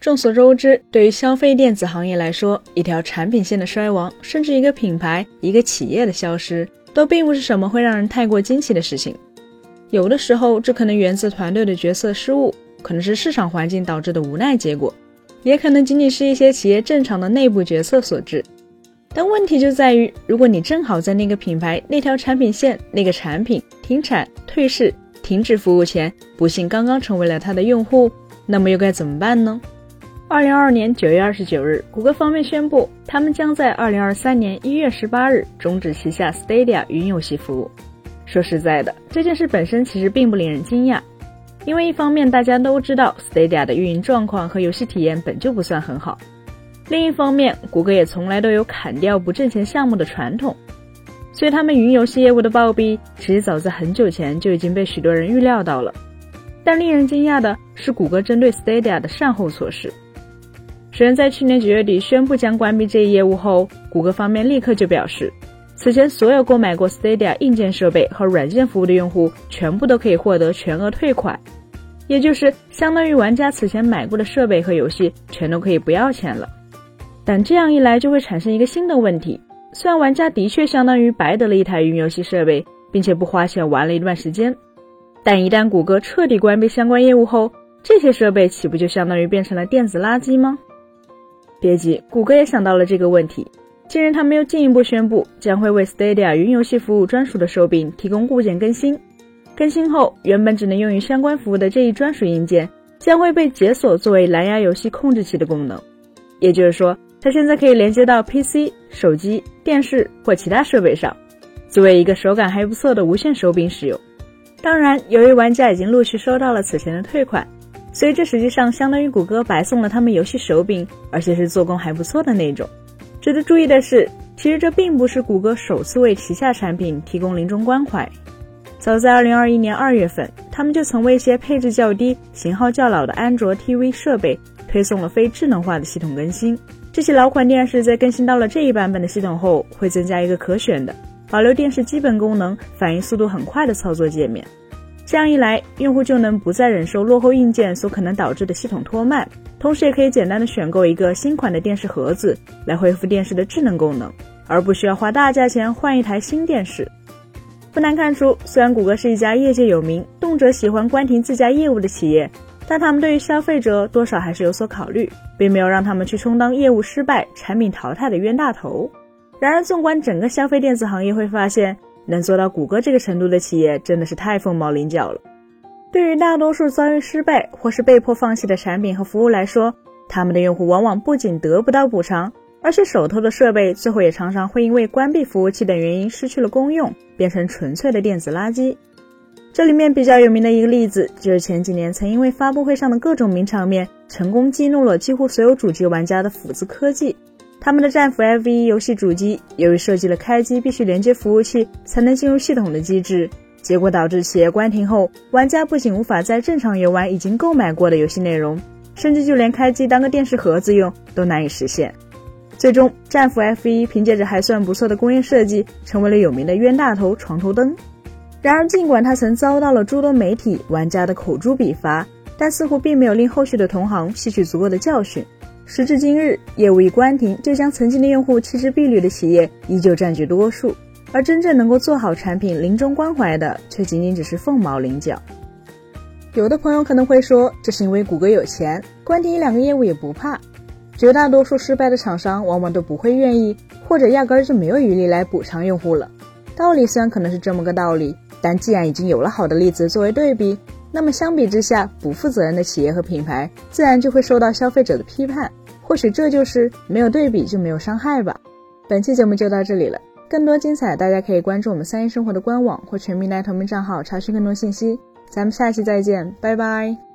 众所周知，对于消费电子行业来说，一条产品线的衰亡，甚至一个品牌、一个企业的消失，都并不是什么会让人太过惊奇的事情。有的时候，这可能源自团队的决策失误，可能是市场环境导致的无奈结果，也可能仅仅是一些企业正常的内部决策所致。但问题就在于，如果你正好在那个品牌、那条产品线、那个产品停产、退市、停止服务前，不幸刚刚成为了它的用户，那么又该怎么办呢？二零二二年九月二十九日，谷歌方面宣布，他们将在二零二三年一月十八日终止旗下 Stadia 云游戏服务。说实在的，这件事本身其实并不令人惊讶，因为一方面大家都知道 Stadia 的运营状况和游戏体验本就不算很好，另一方面，谷歌也从来都有砍掉不挣钱项目的传统，所以他们云游戏业务的暴毙，其实早在很久前就已经被许多人预料到了。但令人惊讶的是，谷歌针对 Stadia 的善后措施。虽然在去年九月底宣布将关闭这一业务后，谷歌方面立刻就表示，此前所有购买过 Stadia 硬件设备和软件服务的用户，全部都可以获得全额退款，也就是相当于玩家此前买过的设备和游戏全都可以不要钱了。但这样一来就会产生一个新的问题：虽然玩家的确相当于白得了一台云游戏设备，并且不花钱玩了一段时间，但一旦谷歌彻底关闭相关业务后，这些设备岂不就相当于变成了电子垃圾吗？别急，谷歌也想到了这个问题。近日，他们又进一步宣布，将会为 Stadia 云游戏服务专属的手柄提供固件更新。更新后，原本只能用于相关服务的这一专属硬件，将会被解锁作为蓝牙游戏控制器的功能。也就是说，它现在可以连接到 PC、手机、电视或其他设备上，作为一个手感还不错的无线手柄使用。当然，由于玩家已经陆续收到了此前的退款。所以这实际上相当于谷歌白送了他们游戏手柄，而且是做工还不错的那种。值得注意的是，其实这并不是谷歌首次为旗下产品提供临终关怀。早在2021年2月份，他们就曾为一些配置较低、型号较老的安卓 TV 设备推送了非智能化的系统更新。这些老款电视在更新到了这一版本的系统后，会增加一个可选的保留电视基本功能、反应速度很快的操作界面。这样一来，用户就能不再忍受落后硬件所可能导致的系统拖慢，同时也可以简单的选购一个新款的电视盒子来恢复电视的智能功能，而不需要花大价钱换一台新电视。不难看出，虽然谷歌是一家业界有名、动辄喜欢关停自家业务的企业，但他们对于消费者多少还是有所考虑，并没有让他们去充当业务失败、产品淘汰的冤大头。然而，纵观整个消费电子行业，会发现。能做到谷歌这个程度的企业真的是太凤毛麟角了。对于大多数遭遇失败或是被迫放弃的产品和服务来说，他们的用户往往不仅得不到补偿，而且手头的设备最后也常常会因为关闭服务器等原因失去了功用，变成纯粹的电子垃圾。这里面比较有名的一个例子，就是前几年曾因为发布会上的各种名场面，成功激怒了几乎所有主机玩家的斧子科技。他们的战斧 F1 游戏主机由于设计了开机必须连接服务器才能进入系统的机制，结果导致企业关停后，玩家不仅无法在正常游玩已经购买过的游戏内容，甚至就连开机当个电视盒子用都难以实现。最终，战斧 F1 凭借着还算不错的工业设计，成为了有名的冤大头床头灯。然而，尽管他曾遭到了诸多媒体玩家的口诛笔伐，但似乎并没有令后续的同行吸取足够的教训。时至今日，业务一关停，就将曾经的用户弃之敝履的企业依旧占据多数，而真正能够做好产品临终关怀的，却仅仅只是凤毛麟角。有的朋友可能会说，这是因为谷歌有钱，关停一两个业务也不怕。绝大多数失败的厂商往往都不会愿意，或者压根儿就没有余力来补偿用户了。道理虽然可能是这么个道理，但既然已经有了好的例子作为对比。那么相比之下，不负责任的企业和品牌自然就会受到消费者的批判。或许这就是没有对比就没有伤害吧。本期节目就到这里了，更多精彩大家可以关注我们三一生活的官网或全民来同名账号查询更多信息。咱们下期再见，拜拜。